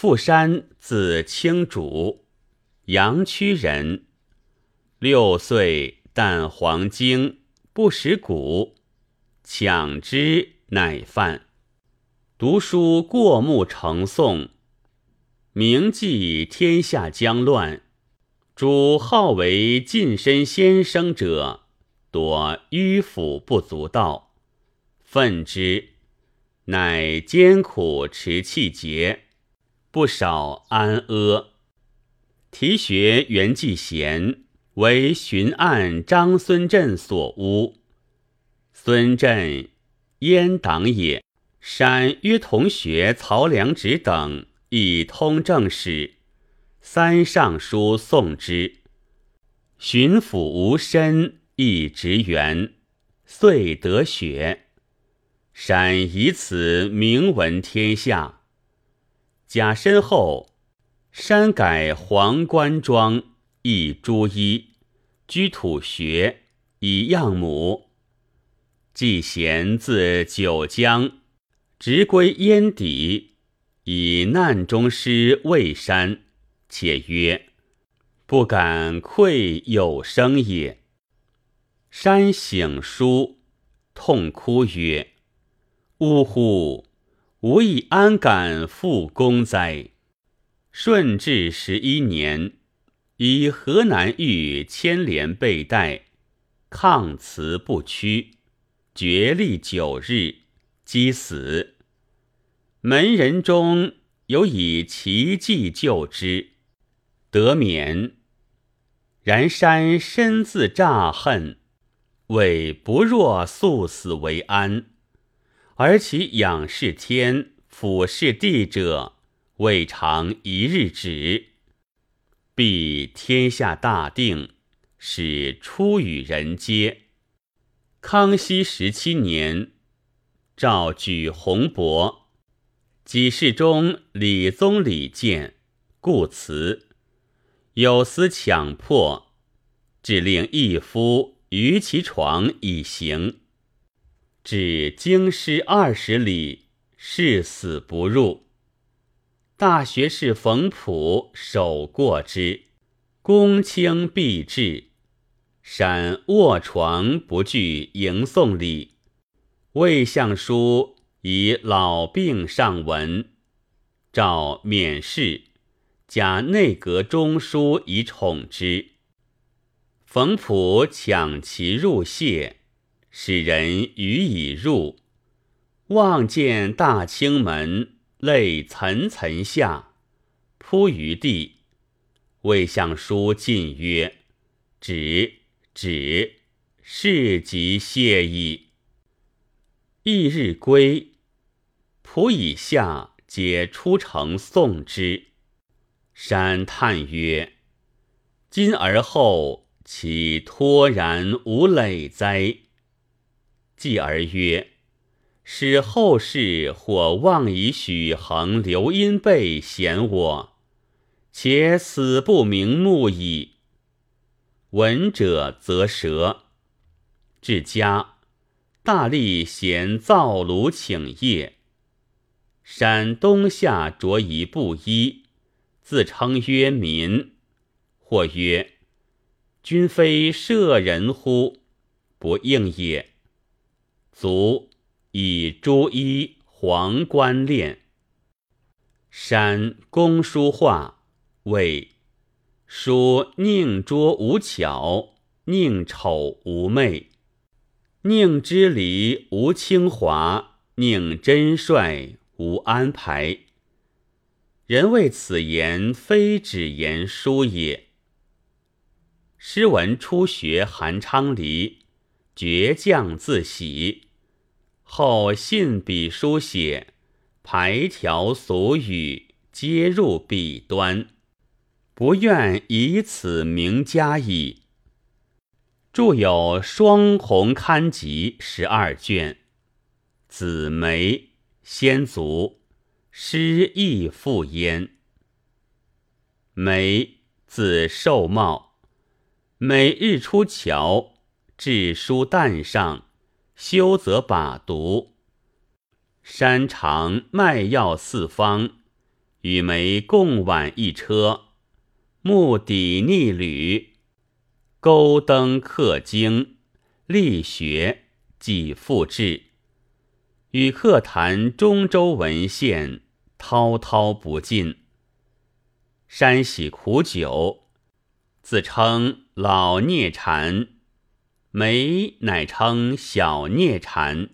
富山字清主，阳曲人。六岁啖黄精，不识谷，抢之乃饭。读书过目成诵，名记天下将乱。主好为近身先生者，多迂腐不足道，愤之，乃艰苦持气节，不少安阿。题学袁继贤。为巡按张孙振所诬，孙振阉党也。山约同学曹良直等以通政史，三尚书送之。巡抚吴申亦职员，遂得学。山以此名闻天下。甲申后，山改黄冠庄，亦朱衣。居土学以样母，季贤自九江，直归燕底，以难中师魏山，且曰：“不敢愧有生也。”山醒书，痛哭曰：“呜呼！吾以安敢复功哉？”顺治十一年。以河南豫牵连被带，抗辞不屈，决力九日，击死。门人中有以奇计救之，得免。然山深自诈恨，谓不若速死为安。而其仰视天，俯视地者，未尝一日止。必天下大定，使出与人皆。康熙十七年，诏举洪伯，己世中李宗礼见，故辞。有司强迫，只令一夫于其床以行。至京师二十里，誓死不入。大学士冯溥守过之，公卿必至。闪卧床不惧迎送礼。魏相书以老病上文，诏免事，加内阁中书以宠之。冯溥抢其入谢，使人予以入，望见大清门。泪涔涔下，扑于地。魏相书进曰：“止，止，事即谢矣。”翌日归，仆以下皆出城送之。山叹曰：“今而后，岂脱然无累哉？”继而曰。使后世或妄以许衡、刘因辈嫌我，且死不瞑目矣。闻者则舌。至家，大力咸灶炉请业。山东下着一布衣，自称曰民。或曰：“君非舍人乎？”不应也。卒。以朱衣黄冠练。山公书画，谓书宁拙无巧，宁丑无媚，宁知礼无清华，宁真率无安排。人谓此言非只言书也。诗文初学韩昌黎，倔强自喜。后信笔书写，排条俗语，皆入笔端，不愿以此名家矣。著有《双红刊集》十二卷，子梅先族，诗亦复焉。梅字寿茂，每日出桥，置书担上。修则把读，山长卖药四方，与梅共挽一车，目砥逆旅，钩灯刻经，力学即复志。与客谈中州文献，滔滔不尽。山喜苦酒，自称老聂禅，梅乃称小涅禅。